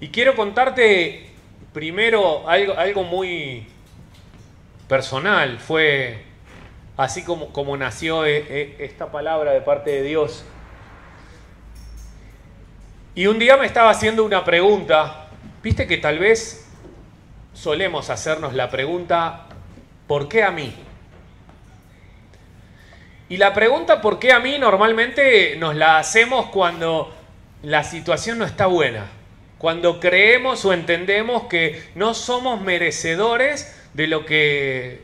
Y quiero contarte primero algo, algo muy personal. Fue así como, como nació e, e, esta palabra de parte de Dios. Y un día me estaba haciendo una pregunta. Viste que tal vez solemos hacernos la pregunta, ¿por qué a mí? Y la pregunta ¿por qué a mí? normalmente nos la hacemos cuando la situación no está buena, cuando creemos o entendemos que no somos merecedores de lo que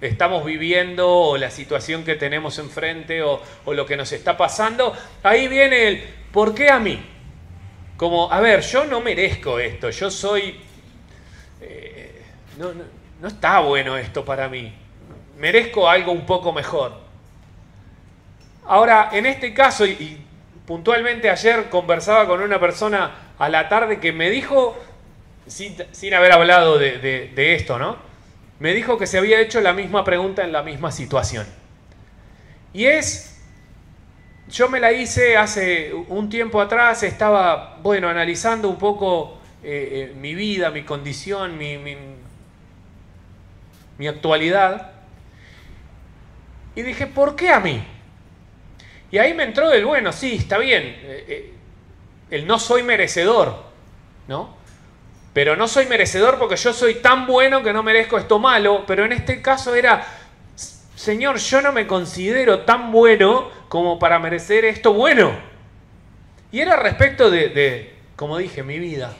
estamos viviendo o la situación que tenemos enfrente o, lo que nos está pasando, ahí viene el ¿por qué a mí? Como, a ver, yo no merezco esto, yo soy... Eh, no, no está bueno esto para mí, merezco algo un poco mejor. Ahora, en este caso, y, puntualmente ayer conversaba con una persona a la tarde que me dijo, sin, haber hablado de, esto, ¿no? Me dijo que se había hecho la misma pregunta en la misma situación. Y es, yo me la hice hace un tiempo atrás, estaba, bueno, analizando un poco eh, eh, mi vida, mi condición, mi, mi actualidad. Y dije, ¿por qué a mí? Y ahí me entró el bueno, sí, está bien, eh, el no soy merecedor, ¿no? Pero no soy merecedor porque yo soy tan bueno que no merezco esto malo, pero en este caso era, Señor, yo no me considero tan bueno como para merecer esto bueno. Y era respecto de, como dije, mi vida.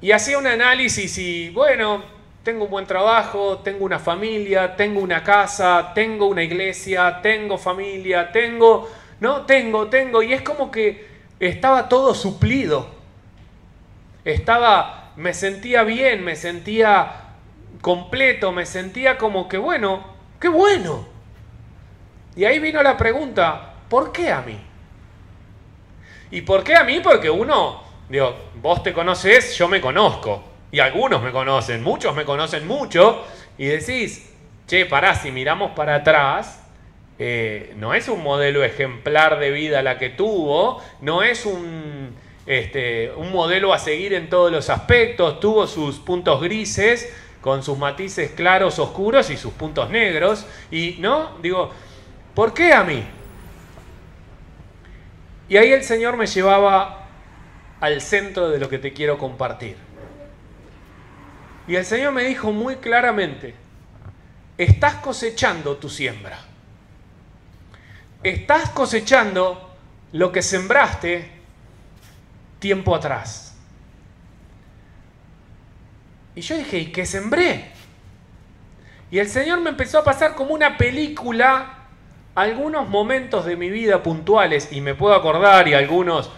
Y hacía un análisis y, bueno, tengo un buen trabajo, tengo una familia, tengo una casa, tengo una iglesia, tengo familia, tengo, no, tengo, tengo, y es como que estaba todo suplido. Estaba, me sentía bien, me sentía completo, me sentía como que bueno, qué bueno. Y ahí vino la pregunta, ¿por qué a mí? ¿Y por qué a mí? Porque uno, digo, vos te conoces, yo me conozco y algunos me conocen, muchos me conocen mucho, y decís, che, pará, si miramos para atrás, eh, no es un modelo ejemplar de vida la que tuvo, no es un, este, un modelo a seguir en todos los aspectos, tuvo sus puntos grises, con sus matices claros, oscuros y sus puntos negros, y no, digo, ¿por qué a mí? Y ahí el Señor me llevaba al centro de lo que te quiero compartir. Y el Señor me dijo muy claramente, estás cosechando tu siembra. Estás cosechando lo que sembraste tiempo atrás. Y yo dije, ¿y qué sembré? Y el Señor me empezó a pasar como una película algunos momentos de mi vida puntuales, y me puedo acordar, y algunos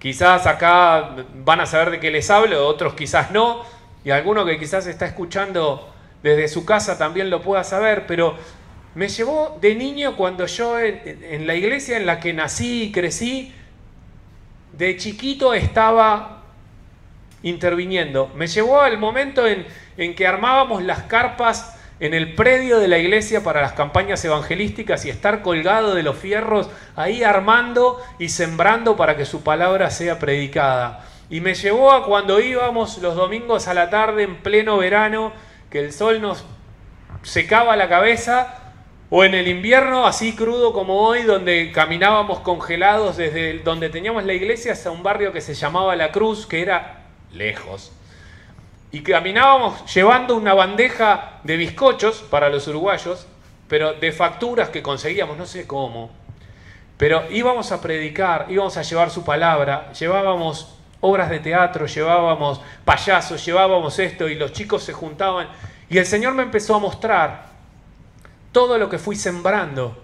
quizás acá van a saber de qué les hablo, otros quizás no, y alguno que quizás está escuchando desde su casa también lo pueda saber, pero me llevó de niño cuando yo en, la iglesia en la que nací y crecí, de chiquito estaba interviniendo. Me llevó al momento en, en que armábamos las carpas en el predio de la iglesia para las campañas evangelísticas y estar colgado de los fierros ahí armando y sembrando para que su palabra sea predicada. Y me llevó a cuando íbamos los domingos a la tarde en pleno verano, que el sol nos secaba la cabeza, o en el invierno así crudo como hoy, donde caminábamos congelados desde donde teníamos la iglesia hasta un barrio que se llamaba La Cruz, que era lejos. Y caminábamos llevando una bandeja de bizcochos para los uruguayos, pero de facturas que conseguíamos, no sé cómo. Pero íbamos a predicar, íbamos a llevar su palabra, llevábamos obras de teatro, llevábamos payasos, llevábamos esto y los chicos se juntaban. Y el Señor me empezó a mostrar todo lo que fui sembrando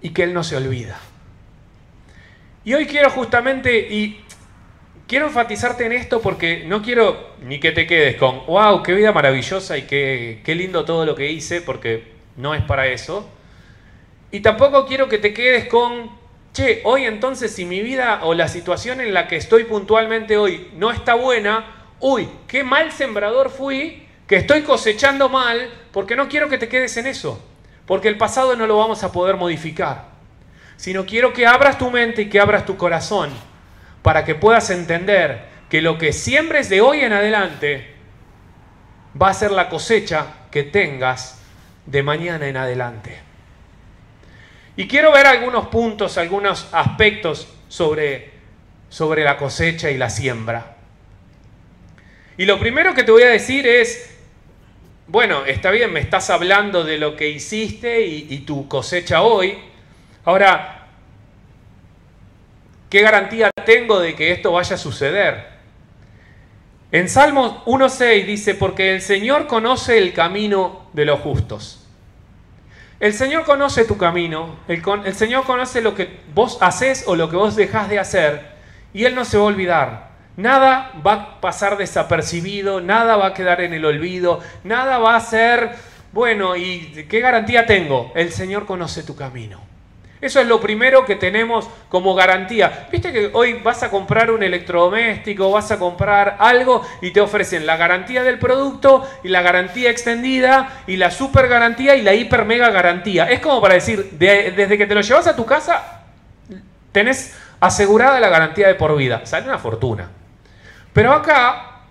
y que Él no se olvida. Y hoy quiero justamente, y quiero enfatizarte en esto porque no quiero ni que te quedes con, wow, qué vida maravillosa y qué, qué lindo todo lo que hice, porque no es para eso. Y tampoco quiero que te quedes con, che, hoy entonces si mi vida o la situación en la que estoy puntualmente hoy no está buena, uy, qué mal sembrador fui, que estoy cosechando mal, porque no quiero que te quedes en eso, porque el pasado no lo vamos a poder modificar, sino quiero que abras tu mente y que abras tu corazón para que puedas entender que lo que siembres de hoy en adelante va a ser la cosecha que tengas de mañana en adelante. Y quiero ver algunos puntos, algunos aspectos sobre, sobre la cosecha y la siembra. Y lo primero que te voy a decir es, bueno, está bien, me estás hablando de lo que hiciste y, tu cosecha hoy. Ahora, ¿qué garantía tengo de que esto vaya a suceder? En Salmos 1.6 dice, porque el Señor conoce el camino de los justos. El Señor conoce tu camino, el, el, Señor conoce lo que vos haces o lo que vos dejás de hacer, y Él no se va a olvidar. Nada va a pasar desapercibido, nada va a quedar en el olvido, nada va a ser, bueno, ¿y qué garantía tengo? El Señor conoce tu camino. Eso es lo primero que tenemos como garantía. Viste que hoy vas a comprar un electrodoméstico, vas a comprar algo y te ofrecen la garantía del producto y la garantía extendida y la super garantía y la hiper mega garantía. Es como para decir, desde que te lo llevas a tu casa, tenés asegurada la garantía de por vida. Sale una fortuna. Pero acá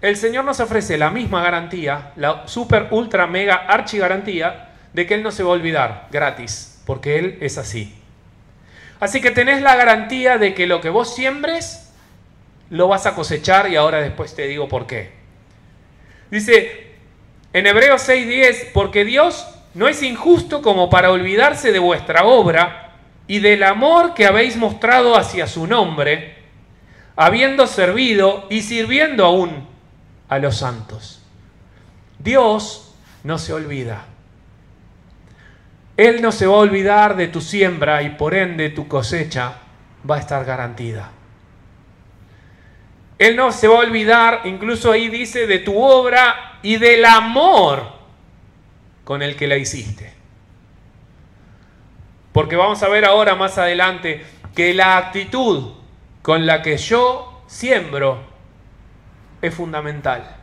el Señor nos ofrece la misma garantía, la super ultra mega archi garantía de que Él no se va a olvidar, gratis porque Él es así. Así que tenés la garantía de que lo que vos siembres, lo vas a cosechar y ahora después te digo por qué. Dice en Hebreos 6:10, porque Dios no es injusto como para olvidarse de vuestra obra y del amor que habéis mostrado hacia su nombre, habiendo servido y sirviendo aún a los santos. Dios no se olvida. Él no se va a olvidar de tu siembra y por ende tu cosecha va a estar garantida. Él no se va a olvidar, incluso ahí dice, de tu obra y del amor con el que la hiciste. Porque vamos a ver ahora más adelante que la actitud con la que yo siembro es fundamental.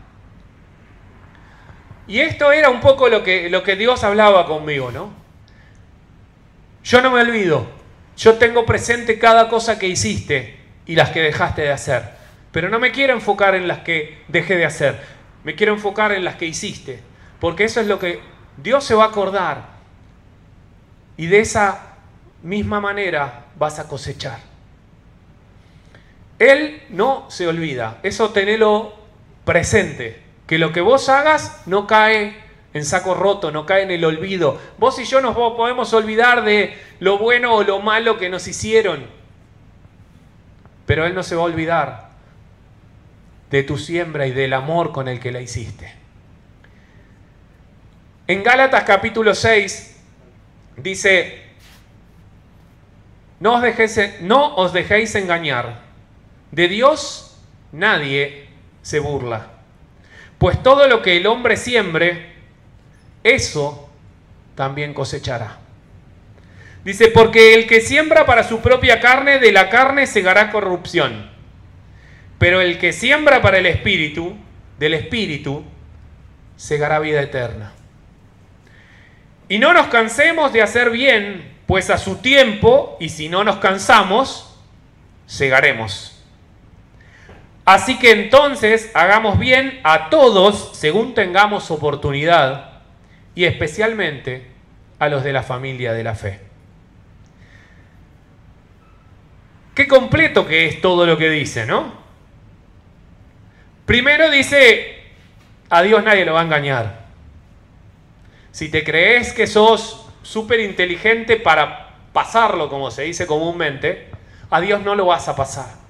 Y esto era un poco lo que, lo que Dios hablaba conmigo, ¿no? Yo no me olvido. Yo tengo presente cada cosa que hiciste y las que dejaste de hacer. Pero no me quiero enfocar en las que dejé de hacer. Me quiero enfocar en las que hiciste. Porque eso es lo que Dios se va a acordar. Y de esa misma manera vas a cosechar. Él no se olvida. Eso tenelo presente. Que lo que vos hagas no cae en saco roto, no cae en el olvido. Vos y yo nos podemos olvidar de lo bueno o lo malo que nos hicieron, pero Él no se va a olvidar de tu siembra y del amor con el que la hiciste. En Gálatas capítulo 6 dice, no os, dejéis, no os dejéis engañar, de Dios nadie se burla, pues todo lo que el hombre siembre, eso también cosechará. Dice, porque el que siembra para su propia carne, de la carne segará corrupción. Pero el que siembra para el espíritu, del espíritu, segará vida eterna. Y no nos cansemos de hacer bien, pues a su tiempo, y si no nos cansamos, segaremos. Así que entonces hagamos bien a todos según tengamos oportunidad y especialmente a los de la familia de la fe. Qué completo que es todo lo que dice, ¿no? Primero dice, a Dios nadie lo va a engañar. Si te crees que sos súper inteligente para pasarlo, como se dice comúnmente, a Dios no lo vas a pasar.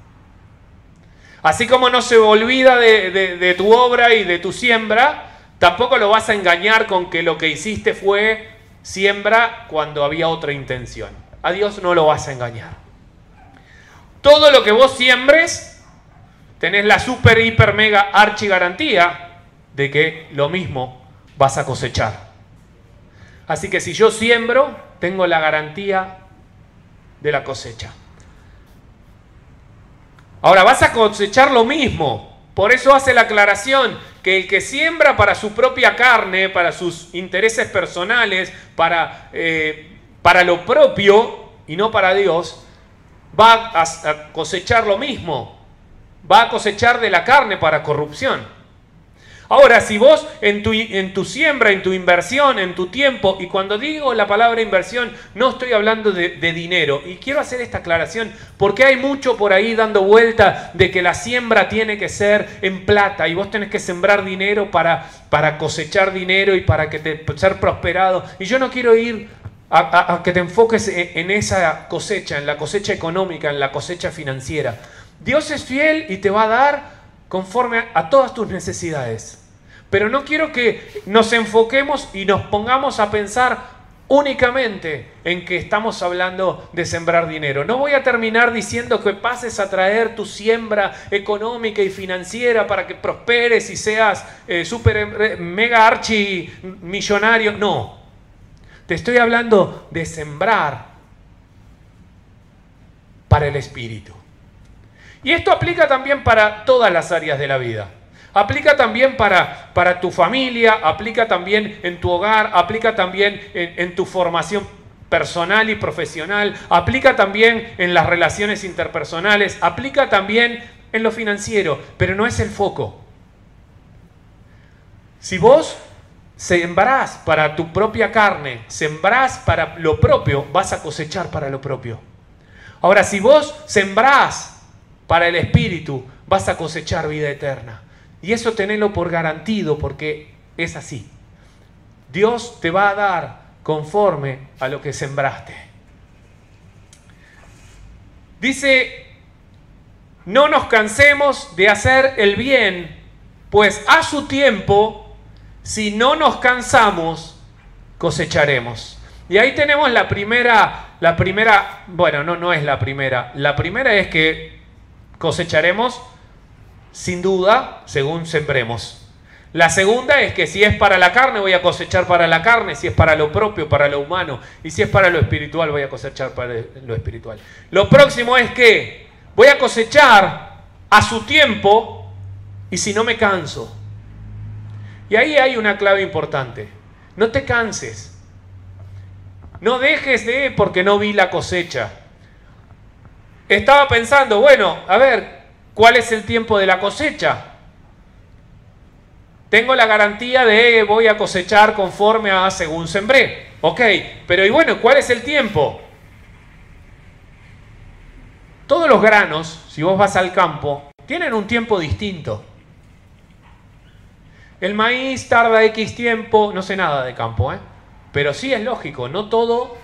Así como no se olvida de, tu obra y de tu siembra, Tampoco lo vas a engañar con que lo que hiciste fue siembra cuando había otra intención. A Dios no lo vas a engañar. Todo lo que vos siembres, tenés la super, hiper, mega, archi garantía de que lo mismo vas a cosechar. Así que si yo siembro, tengo la garantía de la cosecha. Ahora vas a cosechar lo mismo. Por eso hace la aclaración que el que siembra para su propia carne, para sus intereses personales, para, eh, para lo propio y no para Dios, va a cosechar lo mismo, va a cosechar de la carne para corrupción. Ahora, si vos en tu, en tu, siembra, en tu inversión, en tu tiempo, y cuando digo la palabra inversión, no estoy hablando de, dinero, y quiero hacer esta aclaración, porque hay mucho por ahí dando vuelta de que la siembra tiene que ser en plata, y vos tenés que sembrar dinero para, para cosechar dinero y para que te, ser prosperado. Y yo no quiero ir a, a que te enfoques en esa cosecha, en la cosecha económica, en la cosecha financiera. Dios es fiel y te va a dar conforme a todas tus necesidades. Pero no quiero que nos enfoquemos y nos pongamos a pensar únicamente en que estamos hablando de sembrar dinero. No voy a terminar diciendo que pases a traer tu siembra económica y financiera para que prosperes y seas eh, super eh, mega archi millonario. No. Te estoy hablando de sembrar para el espíritu. Y esto aplica también para todas las áreas de la vida. Aplica también para, para tu familia, aplica también en tu hogar, aplica también en, tu formación personal y profesional, aplica también en las relaciones interpersonales, aplica también en lo financiero, pero no es el foco. Si vos sembrás para tu propia carne, sembrás para lo propio, vas a cosechar para lo propio. Ahora, si vos sembrás para el Espíritu, vas a cosechar vida eterna. Y eso tenelo por garantido porque es así. Dios te va a dar conforme a lo que sembraste. Dice, no nos cansemos de hacer el bien, pues a su tiempo, si no nos cansamos, cosecharemos. Y ahí tenemos la primera, la primera, bueno, no, no es la primera. La primera es que cosecharemos sin duda según sembremos. La segunda es que si es para la carne voy a cosechar para la carne, si es para lo propio, para lo humano, y si es para lo espiritual voy a cosechar para lo espiritual. Lo próximo es que voy a cosechar a su tiempo y si no me canso. Y ahí hay una clave importante. No te canses. No dejes de porque no vi la cosecha estaba pensando, bueno, a ver, ¿cuál es el tiempo de la cosecha? Tengo la garantía de voy a cosechar conforme a según sembré. Ok, pero y bueno, ¿cuál es el tiempo? Todos los granos, si vos vas al campo, tienen un tiempo distinto. El maíz tarda X tiempo, no sé nada de campo, ¿eh? pero sí es lógico, no todo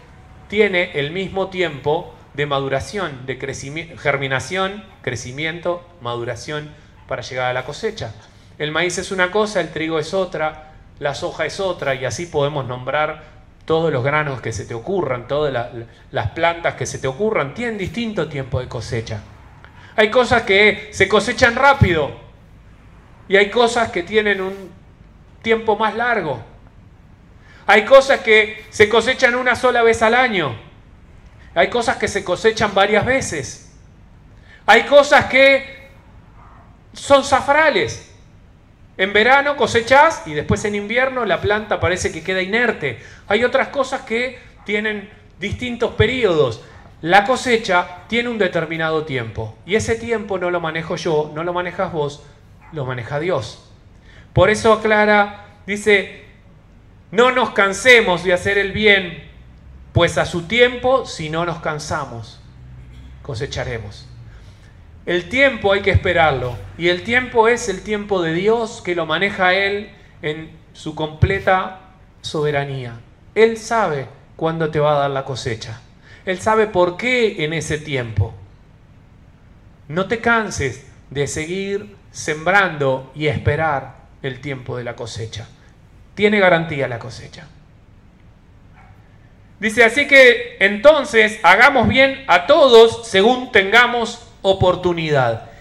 tiene el mismo tiempo de maduración, de crecimiento, germinación, crecimiento, maduración para llegar a la cosecha. El maíz es una cosa, el trigo es otra, la soja es otra y así podemos nombrar todos los granos que se te ocurran, todas las plantas que se te ocurran, tienen distinto tiempo de cosecha. Hay cosas que se cosechan rápido y hay cosas que tienen un tiempo más largo. Hay cosas que se cosechan una sola vez al año hay cosas que se cosechan varias veces. Hay cosas que son zafrales. En verano cosechas y después en invierno la planta parece que queda inerte. Hay otras cosas que tienen distintos periodos. La cosecha tiene un determinado tiempo y ese tiempo no lo manejo yo, no lo manejas vos, lo maneja Dios. Por eso aclara, dice, no nos cansemos de hacer el bien pues a su tiempo, si no nos cansamos, cosecharemos. El tiempo hay que esperarlo, y el tiempo es el tiempo de Dios que lo maneja Él en su completa soberanía. Él sabe cuándo te va a dar la cosecha. Él sabe por qué en ese tiempo. No te canses de seguir sembrando y esperar el tiempo de la cosecha. Tiene garantía la cosecha. Dice, así que entonces hagamos bien a todos según tengamos oportunidad.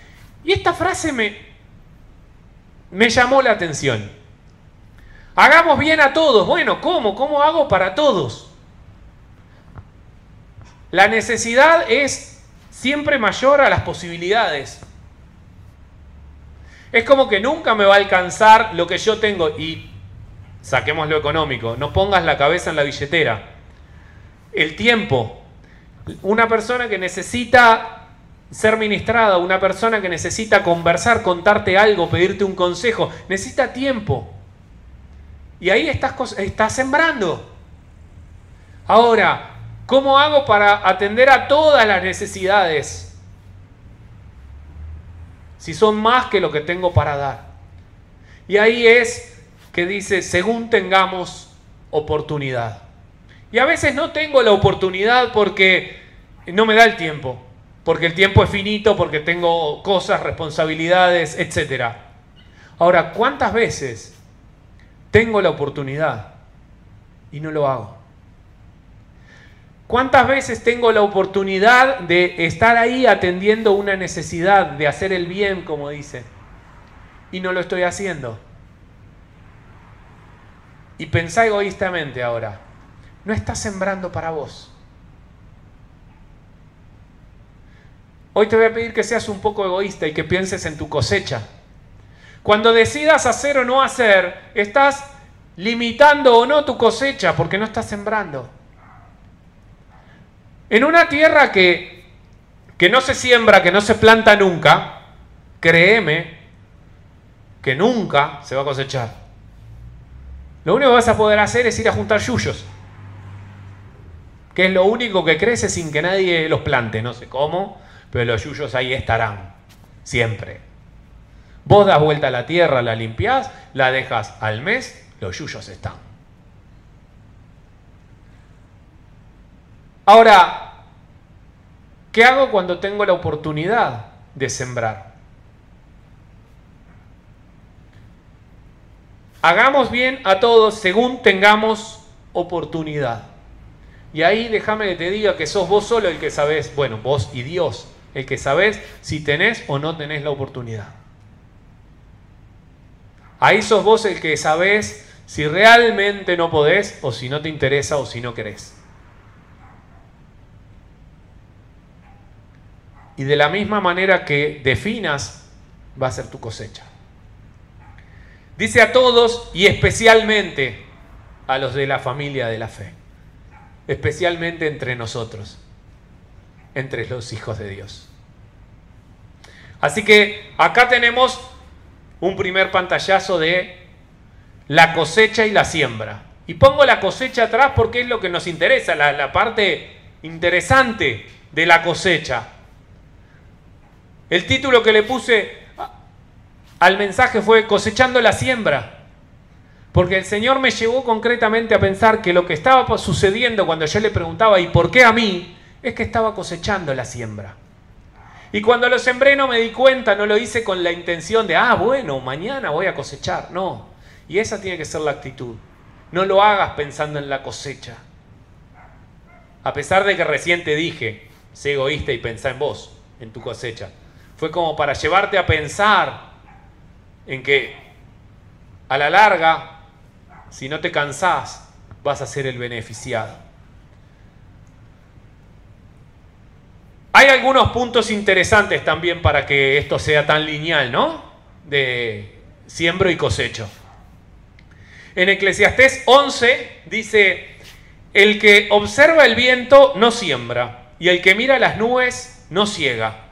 Y esta frase me, me llamó la atención. Hagamos bien a todos. Bueno, ¿cómo? ¿Cómo hago para todos? La necesidad es siempre mayor a las posibilidades. Es como que nunca me va a alcanzar lo que yo tengo y saquemos lo económico, no pongas la cabeza en la billetera el tiempo. Una persona que necesita ser ministrada, una persona que necesita conversar, contarte algo, pedirte un consejo, necesita tiempo. Y ahí estás, sembrando. Ahora, ¿cómo hago para atender a todas las necesidades? Si son más que lo que tengo para dar. Y ahí es que dice, según tengamos oportunidad. Y a veces no tengo la oportunidad porque no me da el tiempo, porque el tiempo es finito, porque tengo cosas, responsabilidades, etc. Ahora, ¿cuántas veces tengo la oportunidad y no lo hago? ¿Cuántas veces tengo la oportunidad de estar ahí atendiendo una necesidad, de hacer el bien, como dice, y no lo estoy haciendo? Y pensá egoístamente ahora, no estás sembrando para vos. Hoy te voy a pedir que seas un poco egoísta y que pienses en tu cosecha. Cuando decidas hacer o no hacer, estás limitando o no tu cosecha porque no estás sembrando. En una tierra que, que no se siembra, que no se planta nunca, créeme que nunca se va a cosechar. Lo único que vas a poder hacer es ir a juntar yuyos que es lo único que crece sin que nadie los plante, no sé cómo, pero los yuyos ahí estarán, siempre. Vos das vuelta a la tierra, la limpiás, la dejas al mes, los yuyos están. Ahora, ¿qué hago cuando tengo la oportunidad de sembrar? Hagamos bien a todos según tengamos oportunidad. Y ahí déjame que te diga que sos vos solo el que sabés, bueno, vos y Dios, el que sabés si tenés o no tenés la oportunidad. Ahí sos vos el que sabés si realmente no podés o si no te interesa o si no querés. Y de la misma manera que definas, va a ser tu cosecha. Dice a todos y especialmente a los de la familia de la fe especialmente entre nosotros, entre los hijos de Dios. Así que acá tenemos un primer pantallazo de la cosecha y la siembra. Y pongo la cosecha atrás porque es lo que nos interesa, la, parte interesante de la cosecha. El título que le puse al mensaje fue Cosechando la siembra. Porque el Señor me llevó concretamente a pensar que lo que estaba sucediendo cuando yo le preguntaba, ¿y por qué a mí? Es que estaba cosechando la siembra. Y cuando lo sembré no me di cuenta, no lo hice con la intención de, ah, bueno, mañana voy a cosechar. No. Y esa tiene que ser la actitud. No lo hagas pensando en la cosecha. A pesar de que recién te dije, sé egoísta y pensá en vos, en tu cosecha. Fue como para llevarte a pensar en que a la larga si no te cansás, vas a ser el beneficiado. Hay algunos puntos interesantes también para que esto sea tan lineal, ¿no? De siembro y cosecho. En Eclesiastés 11 dice, el que observa el viento no siembra, y el que mira las nubes no ciega.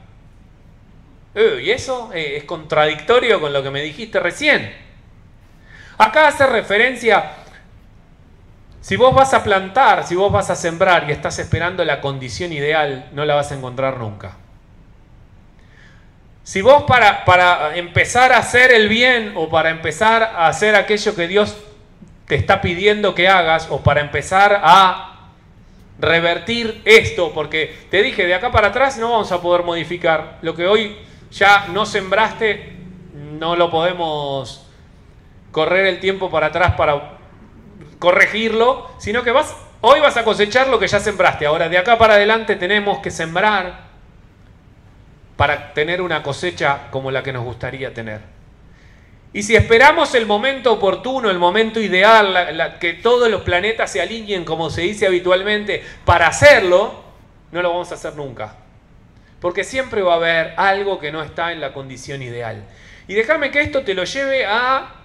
Eh, y eso eh, es contradictorio con lo que me dijiste recién. Acá hace referencia, si vos vas a plantar, si vos vas a sembrar y estás esperando la condición ideal, no la vas a encontrar nunca. Si vos para, para empezar a hacer el bien o para empezar a hacer aquello que Dios te está pidiendo que hagas o para empezar a revertir esto, porque te dije, de acá para atrás no vamos a poder modificar. Lo que hoy ya no sembraste, no lo podemos correr el tiempo para atrás para corregirlo, sino que vas, hoy vas a cosechar lo que ya sembraste. Ahora, de acá para adelante tenemos que sembrar para tener una cosecha como la que nos gustaría tener. Y si esperamos el momento oportuno, el momento ideal, que todos los planetas se alineen como se dice habitualmente, para hacerlo, no lo vamos a hacer nunca. Porque siempre va a haber algo que no está en la condición ideal. Y déjame que esto te lo lleve a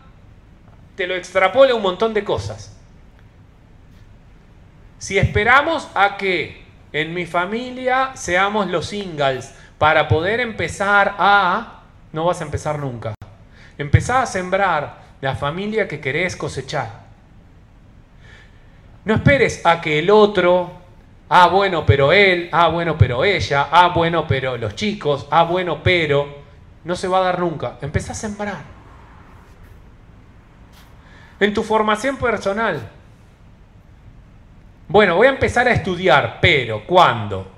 te lo extrapola un montón de cosas. Si esperamos a que en mi familia seamos los singles para poder empezar a... No vas a empezar nunca. Empezá a sembrar la familia que querés cosechar. No esperes a que el otro, ah bueno, pero él, ah bueno, pero ella, ah bueno, pero los chicos, ah bueno, pero, no se va a dar nunca. Empezá a sembrar. En tu formación personal. Bueno, voy a empezar a estudiar, pero ¿cuándo?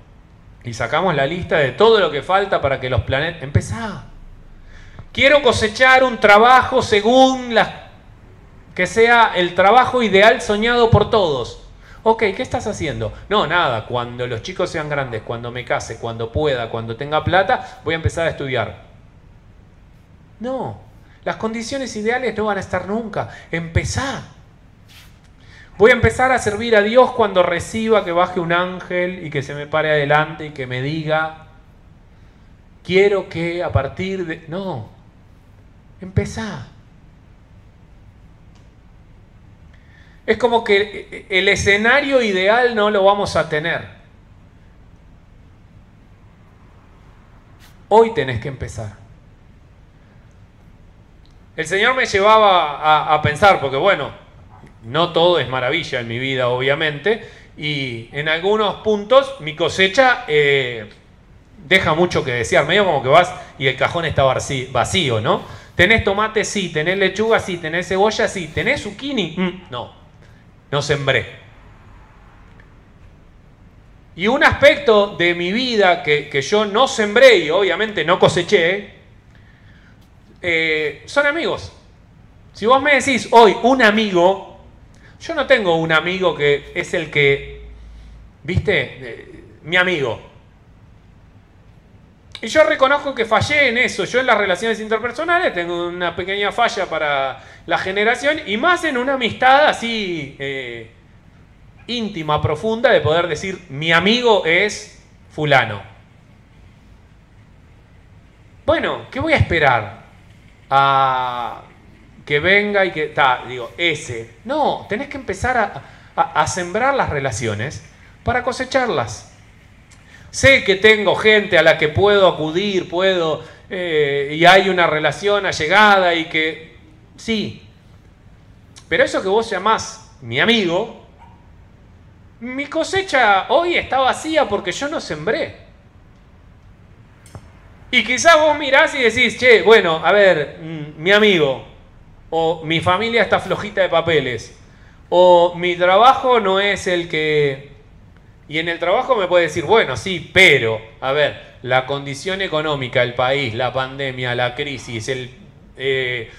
Y sacamos la lista de todo lo que falta para que los planetas... Empezá. Quiero cosechar un trabajo según las que sea el trabajo ideal soñado por todos. Ok, ¿qué estás haciendo? No, nada, cuando los chicos sean grandes, cuando me case, cuando pueda, cuando tenga plata, voy a empezar a estudiar. No, las condiciones ideales no van a estar nunca. Empezá. Voy a empezar a servir a Dios cuando reciba que baje un ángel y que se me pare adelante y que me diga, quiero que a partir de... No, empezá. Es como que el escenario ideal no lo vamos a tener. Hoy tenés que empezar. El Señor me llevaba a, pensar, porque bueno, no todo es maravilla en mi vida, obviamente, y en algunos puntos mi cosecha eh, deja mucho que desear, medio como que vas y el cajón está vacío, ¿no? ¿Tenés tomate? Sí. ¿Tenés lechuga? Sí. ¿Tenés cebolla? Sí. ¿Tenés zucchini? Mm, no no sembré. Y un aspecto de mi vida que, yo no sembré y obviamente no coseché, eh, son amigos. Si vos me decís hoy un amigo, yo no tengo un amigo que es el que, viste, eh, mi amigo. Y yo reconozco que fallé en eso. Yo en las relaciones interpersonales tengo una pequeña falla para la generación y más en una amistad así eh, íntima, profunda, de poder decir, mi amigo es fulano. Bueno, ¿qué voy a esperar? A que venga y que... Ta, digo, ese. No, tenés que empezar a sembrar las relaciones para cosecharlas. Sé que tengo gente a la que puedo acudir, puedo, eh, y hay una relación allegada y que, sí. Pero eso que vos llamás mi amigo, mi cosecha hoy está vacía porque yo no sembré. Y quizás vos mirás y decís, che, bueno, a ver, mm, mi amigo, o mi familia está flojita de papeles, o mi trabajo no es el que y en el trabajo me puede decir, bueno, sí, pero, a ver, la condición económica del país, la pandemia, la crisis, el, eh,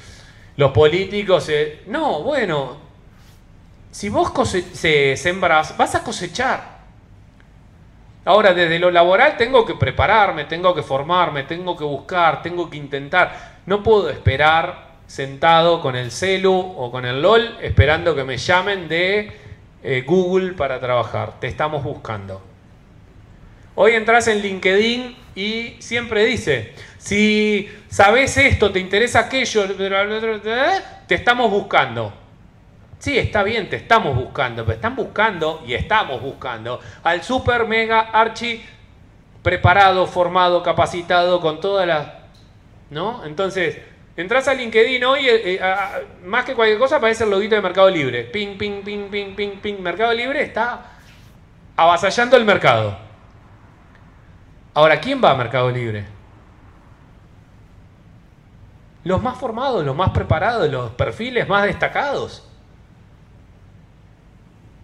los políticos... Eh, no, bueno, si vos se sembras, vas a cosechar. Ahora, desde lo laboral tengo que prepararme, tengo que formarme, tengo que buscar, tengo que intentar. No puedo esperar sentado con el celu o con el LOL esperando que me llamen de eh, Google para trabajar. Te estamos buscando. Hoy entras en LinkedIn y siempre dice, si sabes esto, te interesa aquello, te estamos buscando. Sí, está bien, te estamos buscando, pero están buscando y estamos buscando al super mega archi preparado, formado, capacitado con todas las... ¿No? Entonces, Entras a LinkedIn hoy, eh, eh, más que cualquier cosa, aparece el loguito de Mercado Libre. Ping, ping, ping, ping, ping, ping. Mercado Libre está avasallando el mercado. Ahora, ¿quién va a Mercado Libre? Los más formados, los más preparados, los perfiles más destacados.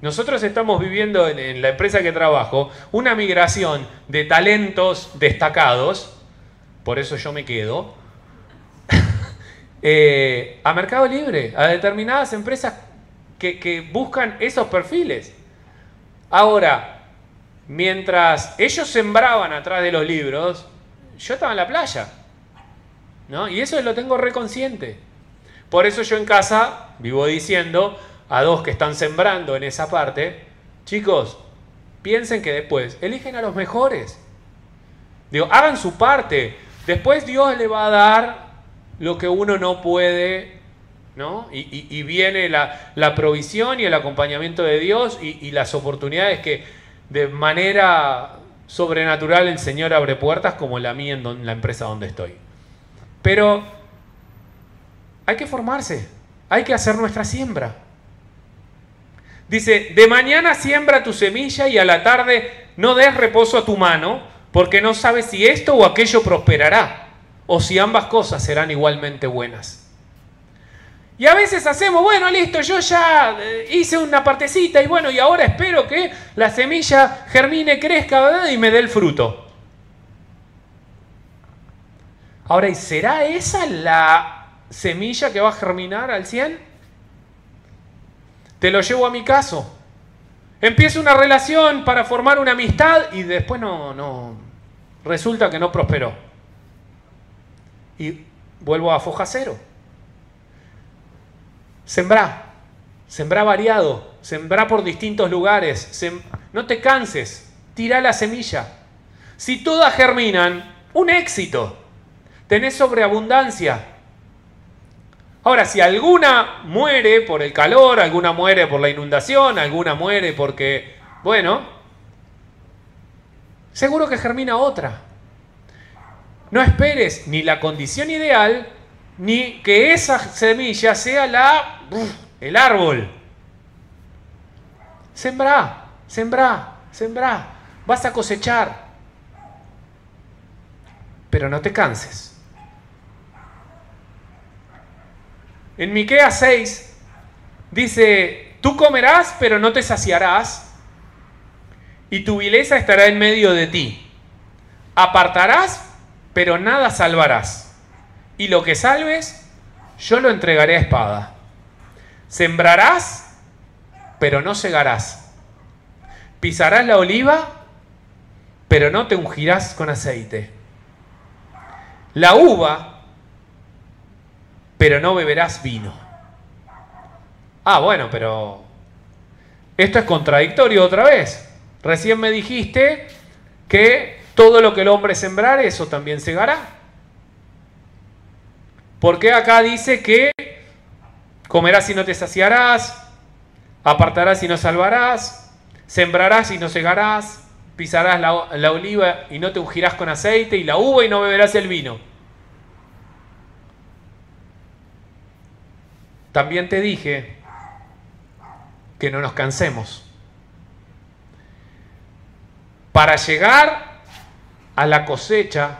Nosotros estamos viviendo en la empresa que trabajo una migración de talentos destacados, por eso yo me quedo, eh, a Mercado Libre, a determinadas empresas que, buscan esos perfiles. Ahora, mientras ellos sembraban atrás de los libros, yo estaba en la playa. ¿no? Y eso lo tengo reconsciente. Por eso yo en casa vivo diciendo a dos que están sembrando en esa parte, chicos, piensen que después eligen a los mejores. Digo, hagan su parte. Después Dios le va a dar lo que uno no puede, ¿no? Y, viene la, provisión y el acompañamiento de Dios y, las oportunidades que de manera sobrenatural el Señor abre puertas como la mía en la empresa donde estoy. Pero hay que formarse, hay que hacer nuestra siembra. Dice, de mañana siembra tu semilla y a la tarde no des reposo a tu mano, porque no sabes si esto o aquello prosperará, o si ambas cosas serán igualmente buenas. Y a veces hacemos, bueno, listo, yo ya eh, hice una partecita y bueno, y ahora espero que la semilla germine, crezca y me dé el fruto. Ahora, ¿y será esa la semilla que va a germinar al 100? Te lo llevo a mi caso. Empiezo una relación para formar una amistad y después no, no, resulta que no prosperó. Y vuelvo a foja cero. Sembrá, sembrá variado, sembrá por distintos lugares, no te canses, tira la semilla. Si todas germinan, un éxito. Tenés sobreabundancia. Ahora, si alguna muere por el calor, alguna muere por la inundación, alguna muere porque, bueno, seguro que germina otra. No esperes ni la condición ideal, ni que esa semilla sea la, el árbol. Sembrá, sembrá, sembrá. Vas a cosechar. Pero no te canses. En Miqueas 6 dice, tú comerás, pero no te saciarás, y tu vileza estará en medio de ti. Apartarás, pero nada salvarás. Y lo que salves, yo lo entregaré a espada. Sembrarás, pero no segarás. Pisarás la oliva, pero no te ungirás con aceite. La uva pero no beberás vino. Ah, bueno, pero esto es contradictorio otra vez. Recién me dijiste que todo lo que el hombre sembrar, eso también segará. ¿Por qué acá dice que comerás y no te saciarás, apartarás y no salvarás, sembrarás y no segarás, pisarás la, la oliva y no te ungirás con aceite, y la uva y no beberás el vino? También te dije que no nos cansemos. Para llegar a la cosecha,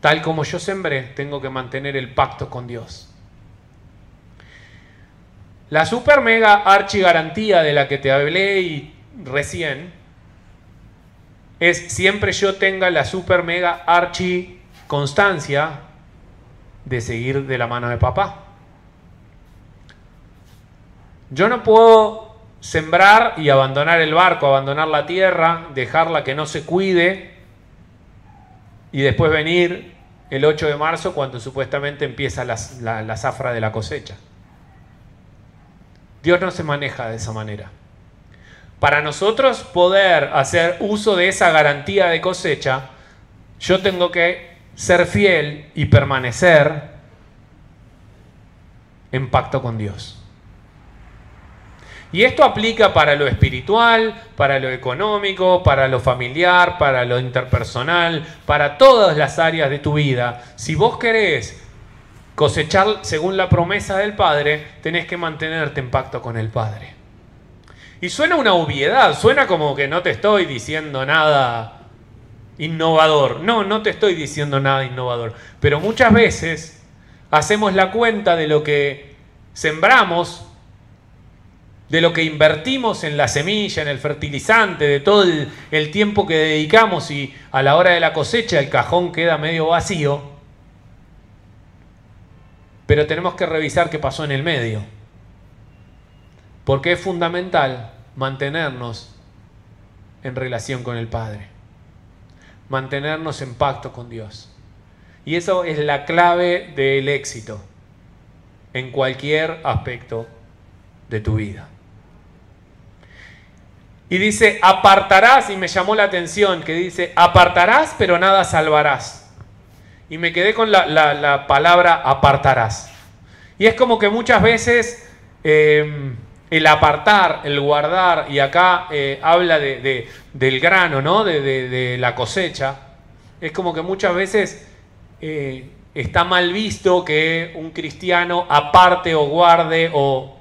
tal como yo sembré, tengo que mantener el pacto con Dios. La super mega archi garantía de la que te hablé recién es siempre yo tenga la super mega archi constancia de seguir de la mano de papá. Yo no puedo sembrar y abandonar el barco, abandonar la tierra, dejarla que no se cuide y después venir el 8 de marzo cuando supuestamente empieza la, zafra de la cosecha. Dios no se maneja de esa manera. Para nosotros poder hacer uso de esa garantía de cosecha, yo tengo que ser fiel y permanecer en pacto con Dios. Y esto aplica para lo espiritual, para lo económico, para lo familiar, para lo interpersonal, para todas las áreas de tu vida. Si vos querés cosechar según la promesa del Padre, tenés que mantenerte en pacto con el Padre. Y suena una obviedad, suena como que no te estoy diciendo nada innovador. No, no te estoy diciendo nada innovador. Pero muchas veces hacemos la cuenta de lo que sembramos de lo que invertimos en la semilla, en el fertilizante, de todo el, tiempo que dedicamos y a la hora de la cosecha el cajón queda medio vacío, pero tenemos que revisar qué pasó en el medio, porque es fundamental mantenernos en relación con el Padre, mantenernos en pacto con Dios. Y eso es la clave del éxito en cualquier aspecto de tu vida. Y dice, apartarás, y me llamó la atención, que dice, apartarás, pero nada salvarás. Y me quedé con la, palabra apartarás. Y es como que muchas veces em, el apartar, el guardar, y acá eh, habla de, del grano, ¿no? De, la cosecha, es como que muchas veces eh, está mal visto que un cristiano aparte o guarde o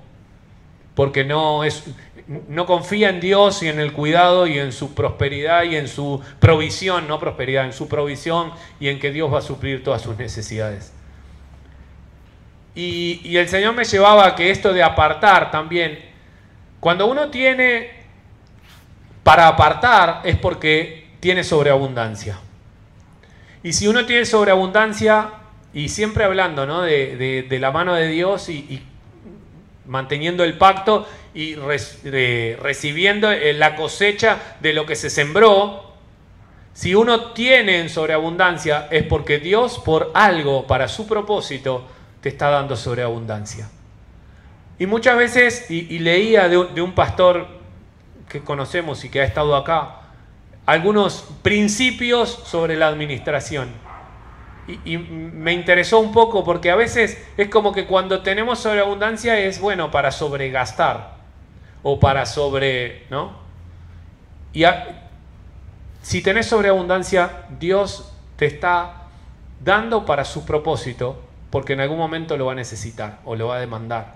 porque no es no confía en Dios y en el cuidado y en su prosperidad y en su provisión, no prosperidad, en su provisión y en que Dios va a suplir todas sus necesidades. Y, el Señor me llevaba a que esto de apartar también, cuando uno tiene para apartar es porque tiene sobreabundancia. Y si uno tiene sobreabundancia, y siempre hablando ¿no? de, la mano de Dios y, manteniendo el pacto y recibiendo eh, la cosecha de lo que se sembró, si uno tiene en sobreabundancia es porque Dios por algo, para su propósito, te está dando sobreabundancia. Y muchas veces, y, leía de un, pastor que conocemos y que ha estado acá, algunos principios sobre la administración. Y, y, me interesó un poco porque a veces es como que cuando tenemos sobreabundancia es bueno para sobregastar o para sobre, ¿no? Y si tenés sobreabundancia, Dios te está dando para su propósito porque en algún momento lo va a necesitar o lo va a demandar.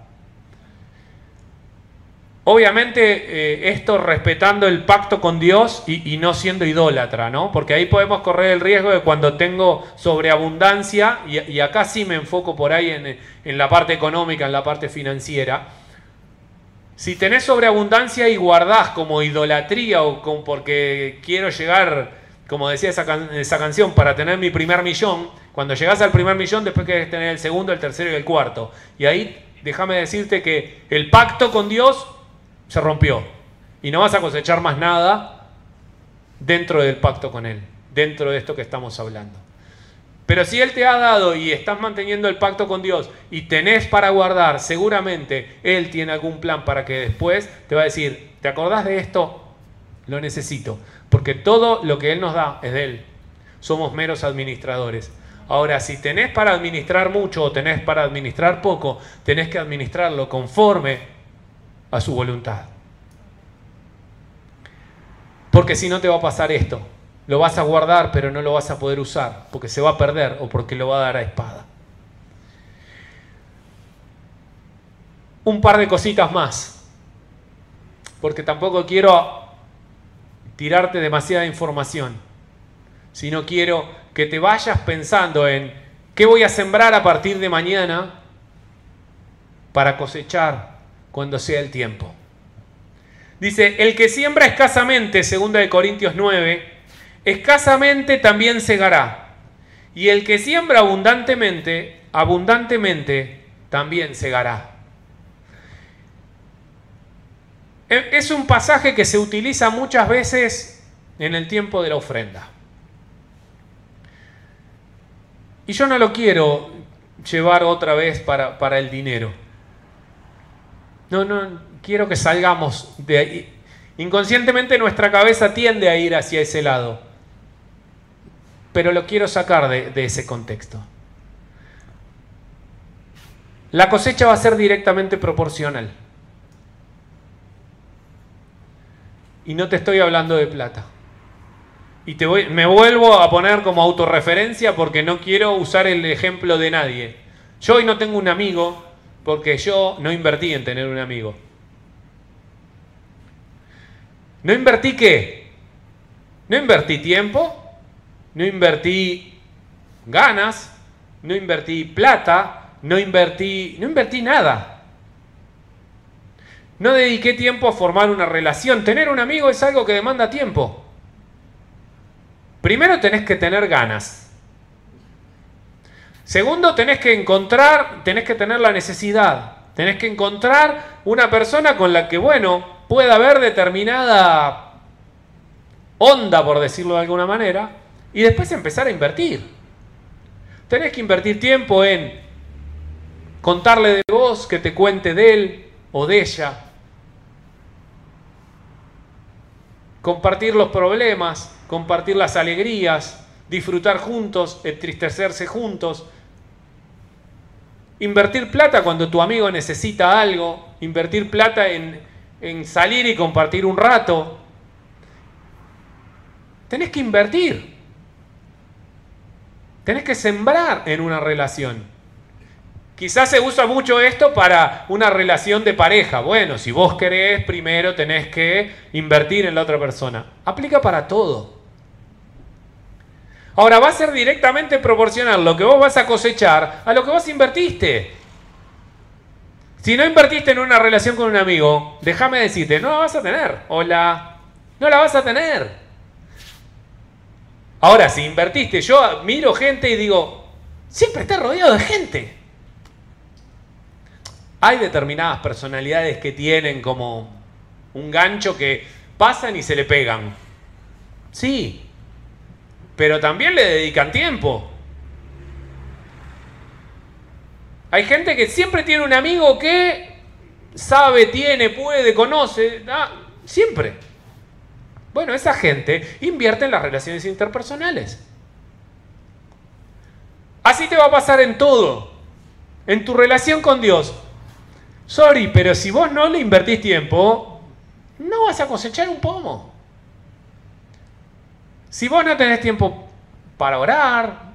Obviamente eh, esto respetando el pacto con Dios y, no siendo idólatra, ¿no? Porque ahí podemos correr el riesgo de cuando tengo sobreabundancia, y, acá sí me enfoco por ahí en, en, la parte económica, en la parte financiera, si tenés sobreabundancia y guardás como idolatría o como porque quiero llegar, como decía esa, canción, para tener mi primer millón, cuando llegas al primer millón, después querés tener el segundo, el tercero y el cuarto. Y ahí déjame decirte que el pacto con Dios se rompió. Y no vas a cosechar más nada dentro del pacto con Él, dentro de esto que estamos hablando. Pero si Él te ha dado y estás manteniendo el pacto con Dios y tenés para guardar, seguramente Él tiene algún plan para que después te va a decir, ¿te acordás de esto? Lo necesito. Porque todo lo que Él nos da es de Él. Somos meros administradores. Ahora, si tenés para administrar mucho o tenés para administrar poco, tenés que administrarlo conforme a su voluntad. Porque si no te va a pasar esto. Lo vas a guardar, pero no lo vas a poder usar, porque se va a perder o porque lo va a dar a espada. Un par de cositas más, porque tampoco quiero tirarte demasiada información, sino quiero que te vayas pensando en qué voy a sembrar a partir de mañana para cosechar cuando sea el tiempo. Dice, el que siembra escasamente, 2 de Corintios 9, escasamente también segará. Y el que siembra abundantemente, abundantemente también segará. E, es un pasaje que se utiliza muchas veces en el tiempo de la ofrenda. Y yo no lo quiero llevar otra vez para, para el dinero. No, no, quiero que salgamos de ahí. Inconscientemente nuestra cabeza tiende a ir hacia ese lado. Pero lo quiero sacar de, ese contexto. La cosecha va a ser directamente proporcional. Y no te estoy hablando de plata. Y te voy, me vuelvo a poner como autorreferencia porque no quiero usar el ejemplo de nadie. Yo hoy no tengo un amigo porque yo no invertí en tener un amigo. ¿No invertí qué? No invertí tiempo, no invertí ganas, no invertí plata, no invertí, no invertí nada. No dediqué tiempo a formar una relación. Tener un amigo es algo que demanda tiempo. Primero tenés que tener ganas. Segundo, tenés que encontrar, tenés que tener la necesidad. Tenés que encontrar una persona con la que, bueno, pueda haber determinada onda, por decirlo de alguna manera, y después empezar a invertir. Tenés que invertir tiempo en contarle de vos, que te cuente de él o de ella. Compartir los problemas, compartir las alegrías, disfrutar juntos, entristecerse juntos. invertir plata cuando tu amigo necesita algo, invertir plata en, en salir y compartir un rato. Tenés que invertir. Tenés que sembrar en una relación. Quizás se usa mucho esto para una relación de pareja. Bueno, si vos querés, primero tenés que invertir en la otra persona. Aplica para todo. Ahora va a ser directamente proporcional lo que vos vas a cosechar a lo que vos invertiste. Si no invertiste en una relación con un amigo, déjame decirte, no la vas a tener. Hola, no la vas a tener. Ahora, si invertiste, yo miro gente y digo, siempre está rodeado de gente. Hay determinadas personalidades que tienen como un gancho que pasan y se le pegan. Sí, pero también le dedican tiempo. Hay gente que siempre tiene un amigo que sabe, tiene, puede, conoce, siempre. Bueno, esa gente invierte en las relaciones interpersonales. Así te va a pasar en todo. En tu relación con Dios. Sorry, pero si vos no le invertís tiempo, no vas a cosechar un pomo. Si vos no tenés tiempo para orar,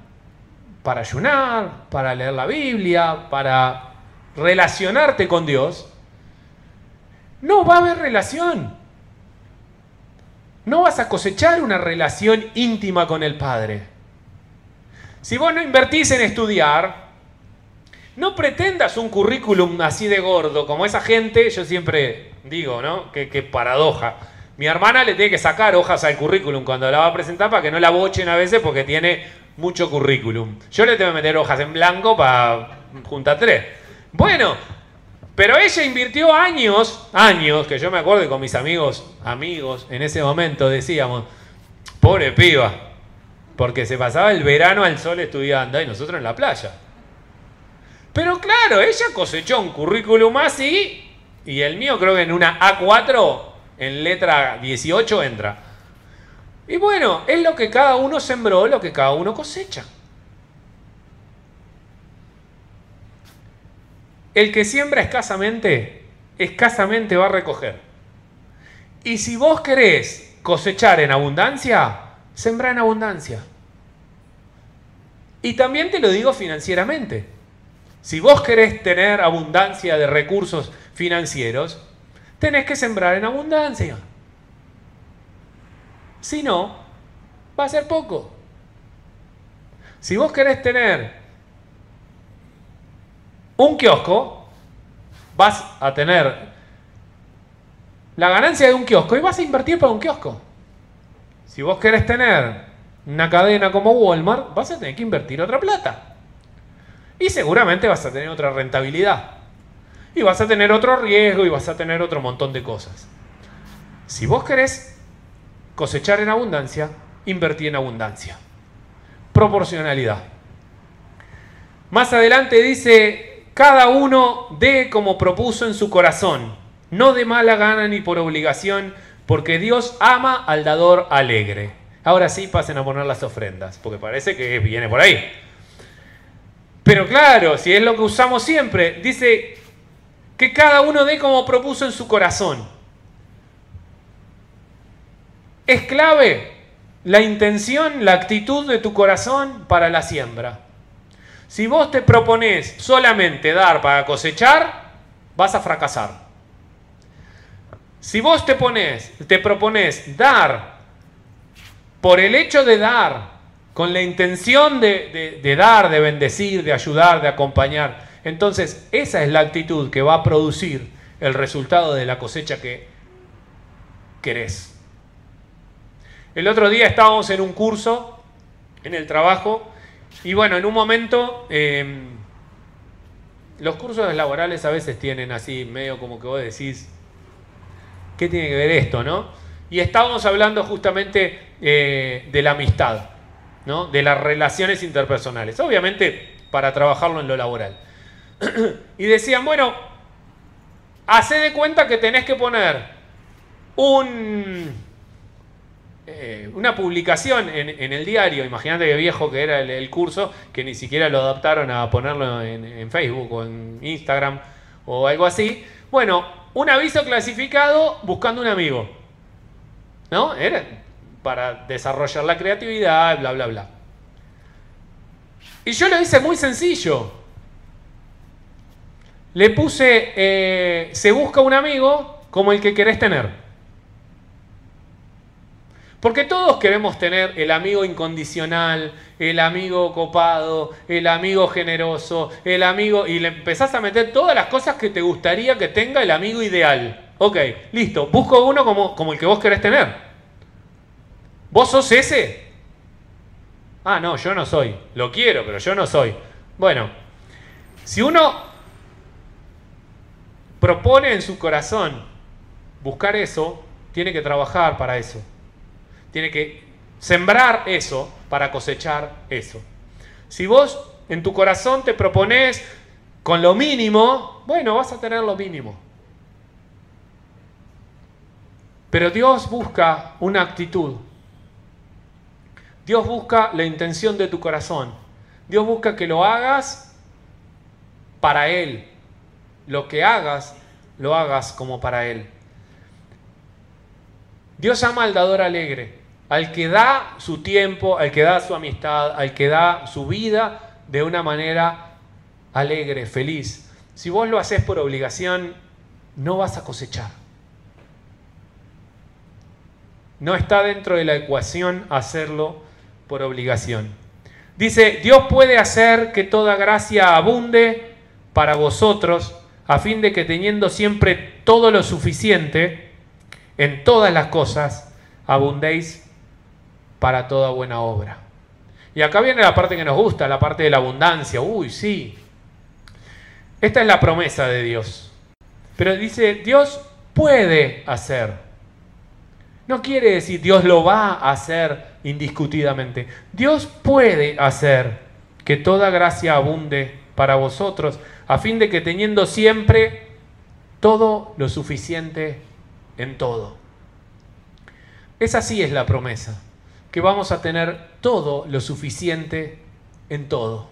para ayunar, para leer la Biblia, para relacionarte con Dios, no va a haber relación. No vas a cosechar una relación íntima con el Padre. Si vos no invertís en estudiar, no pretendas un currículum así de gordo, como esa gente, yo siempre digo, ¿no? Qué, paradoja. Mi hermana le tiene que sacar hojas al currículum cuando la va a presentar para que no la bochen a veces porque tiene mucho currículum. Yo le tengo que meter hojas en blanco para juntar tres. Bueno, pero ella invirtió años, años, que yo me acuerdo con mis amigos, amigos, en ese momento decíamos, pobre piba, porque se pasaba el verano al sol estudiando y nosotros en la playa. Pero claro, ella cosechó un currículum así y el mío creo que en una A4, en letra 18 entra. Y bueno, es lo que cada uno sembró, lo que cada uno cosecha. El que siembra escasamente, escasamente va a recoger. Y si vos querés cosechar en abundancia, sembra en abundancia. Y también te lo digo financieramente. Si vos querés tener abundancia de recursos financieros, tenés que sembrar en abundancia. Si no, va a ser poco. Si vos querés tener un kiosco, vas a tener la ganancia de un kiosco y vas a invertir para un kiosco. Si vos querés tener una cadena como Walmart, vas a tener que invertir otra plata. Y seguramente vas a tener otra rentabilidad. Y vas a tener otro riesgo y vas a tener otro montón de cosas. Si vos querés cosechar en abundancia, invertí en abundancia. Proporcionalidad. Más adelante dice, cada uno dé como propuso en su corazón, no de mala gana ni por obligación, porque Dios ama al dador alegre. Ahora sí pasen a poner las ofrendas, porque parece que viene por ahí. Pero claro, si es lo que usamos siempre, dice que cada uno dé como propuso en su corazón. Es clave la intención, la actitud de tu corazón para la siembra. Si vos te propones solamente dar para cosechar, vas a fracasar. Si vos te pones, te propones dar por el hecho de dar con la intención de, dar, de bendecir, de ayudar, de acompañar. Entonces, esa es la actitud que va a producir el resultado de la cosecha que querés. El otro día estábamos en un curso, en el trabajo, y bueno, en un momento, em, los cursos laborales a veces tienen así, medio como que vos decís, ¿qué tiene que ver esto, no? Y estábamos hablando justamente eh, de la amistad de las relaciones interpersonales. Obviamente para trabajarlo en lo laboral. y decían, bueno, hace de cuenta que tenés que poner un, eh, una publicación en, el diario, imagínate qué viejo que era el, curso, que ni siquiera lo adaptaron a ponerlo en, Facebook o en Instagram o algo así. Bueno, un aviso clasificado buscando un amigo. ¿No? Era para desarrollar la creatividad, bla, bla, bla. Y yo lo hice muy sencillo. Le puse, eh, se busca un amigo como el que querés tener. Porque todos queremos tener el amigo incondicional, el amigo copado, el amigo generoso, el amigo... Y le empezás a meter todas las cosas que te gustaría que tenga el amigo ideal. Ok, listo. Busco uno como, como el que vos querés tener. ¿Vos sos ese? Ah, no, yo no soy. Lo quiero, pero yo no soy. Bueno, si uno propone en su corazón buscar eso, tiene que trabajar para eso tiene que sembrar eso para cosechar eso. Si vos en tu corazón te propones con lo mínimo, bueno, vas a tener lo mínimo. Pero Dios busca una actitud. Dios busca la intención de tu corazón. Dios busca que lo hagas para Él. Lo que hagas, lo hagas como para Él. Dios ama al dador alegre al que da su tiempo, al que da su amistad, al que da su vida de una manera alegre, feliz. Si vos lo haces por obligación, no vas a cosechar. No está dentro de la ecuación hacerlo por obligación. Dice, Dios puede hacer que toda gracia abunde para vosotros, a fin de que teniendo siempre todo lo suficiente, en todas las cosas, abundéis para toda buena obra. Y acá viene la parte que nos gusta, la parte de la abundancia. Uy, sí. Esta es la promesa de Dios. Pero dice, Dios puede hacer. No quiere decir Dios lo va a hacer indiscutidamente. Dios puede hacer que toda gracia abunde para vosotros, a fin de que teniendo siempre todo lo suficiente en todo. Esa sí es la promesa que vamos a tener todo lo suficiente en todo.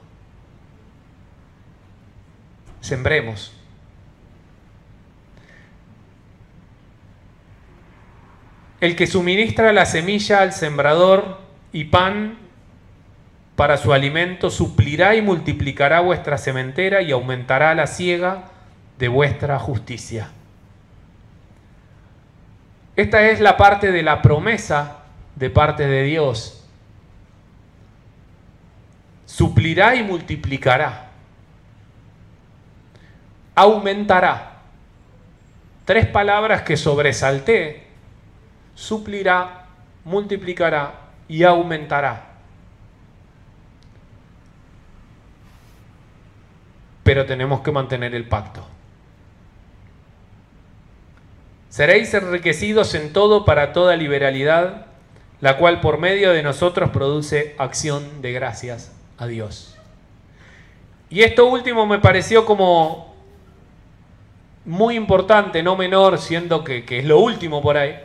Sembremos. El que suministra la semilla al sembrador y pan para su alimento suplirá y multiplicará vuestra sementera y aumentará la siega de vuestra justicia. Esta es la parte de la promesa de parte de Dios, suplirá y multiplicará, aumentará. Tres palabras que sobresalté, suplirá, multiplicará y aumentará. Pero tenemos que mantener el pacto. Seréis enriquecidos en todo para toda liberalidad la cual por medio de nosotros produce acción de gracias a Dios. Y esto último me pareció como muy importante, no menor, siendo que, es lo último por ahí.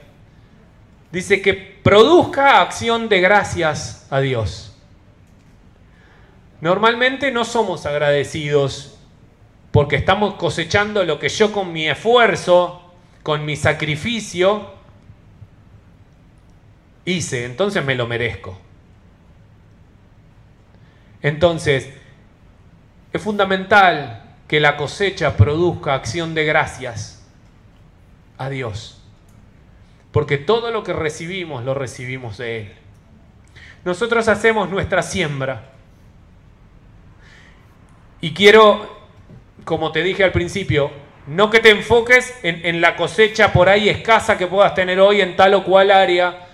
Dice que produzca acción de gracias a Dios. Normalmente no somos agradecidos porque estamos cosechando lo que yo con mi esfuerzo, con mi sacrificio, hice, entonces me lo merezco. Entonces, es fundamental que la cosecha produzca acción de gracias a Dios. Porque todo lo que recibimos lo recibimos de Él. Nosotros hacemos nuestra siembra. Y quiero, como te dije al principio, no que te enfoques en, la cosecha por ahí escasa que puedas tener hoy en tal o cual área,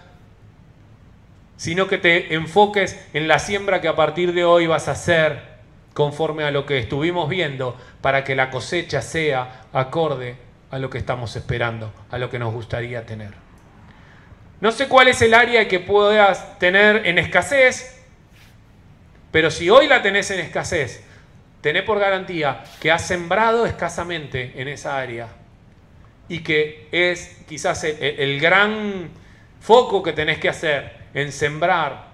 sino que te enfoques en la siembra que a partir de hoy vas a hacer conforme a lo que estuvimos viendo para que la cosecha sea acorde a lo que estamos esperando, a lo que nos gustaría tener. No sé cuál es el área que puedas tener en escasez, pero si hoy la tenés en escasez, tené por garantía que has sembrado escasamente en esa área y que es quizás el, el gran foco que tenés que hacer en sembrar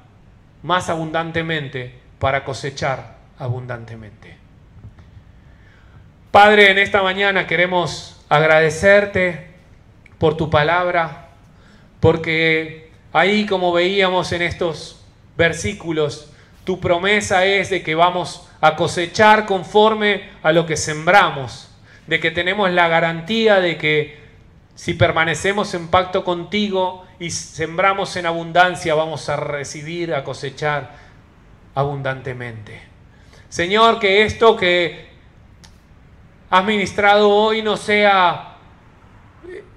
más abundantemente para cosechar abundantemente. Padre, en esta mañana queremos agradecerte por tu palabra, porque ahí como veíamos en estos versículos, tu promesa es de que vamos a cosechar conforme a lo que sembramos, de que tenemos la garantía de que si permanecemos en pacto contigo y sembramos en abundancia, vamos a recibir, a cosechar abundantemente. Señor, que esto que has ministrado hoy no sea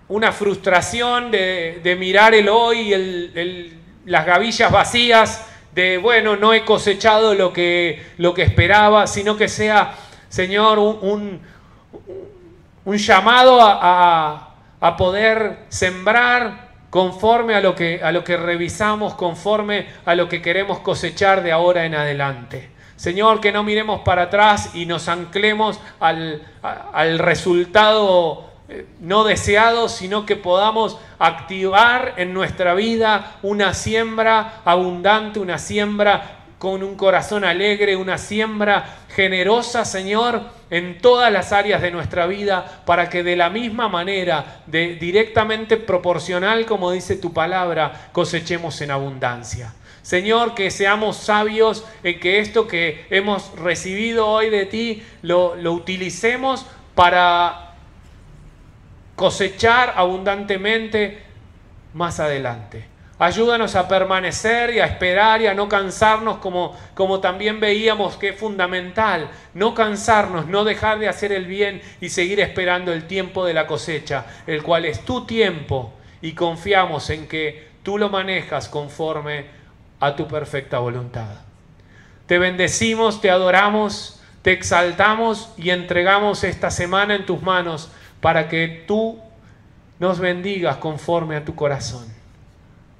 una frustración de, mirar el hoy, el, las gavillas vacías, de, bueno, no he cosechado lo que, lo que esperaba, sino que sea, Señor, un, llamado a, poder sembrar conforme a lo, que, a lo que revisamos, conforme a lo que queremos cosechar de ahora en adelante. Señor, que no miremos para atrás y nos anclemos al, al resultado eh, no deseado, sino que podamos activar en nuestra vida una siembra abundante, una siembra con un corazón alegre, una siembra generosa, Señor, en todas las áreas de nuestra vida, para que de la misma manera, de, directamente proporcional, como dice tu palabra, cosechemos en abundancia. Señor, que seamos sabios en que esto que hemos recibido hoy de ti lo, lo utilicemos para cosechar abundantemente más adelante. Ayúdanos a permanecer y a esperar y a no cansarnos como, como también veíamos que es fundamental. No cansarnos, no dejar de hacer el bien y seguir esperando el tiempo de la cosecha, el cual es tu tiempo y confiamos en que tú lo manejas conforme a tu perfecta voluntad. Te bendecimos, te adoramos, te exaltamos y entregamos esta semana en tus manos para que tú nos bendigas conforme a tu corazón.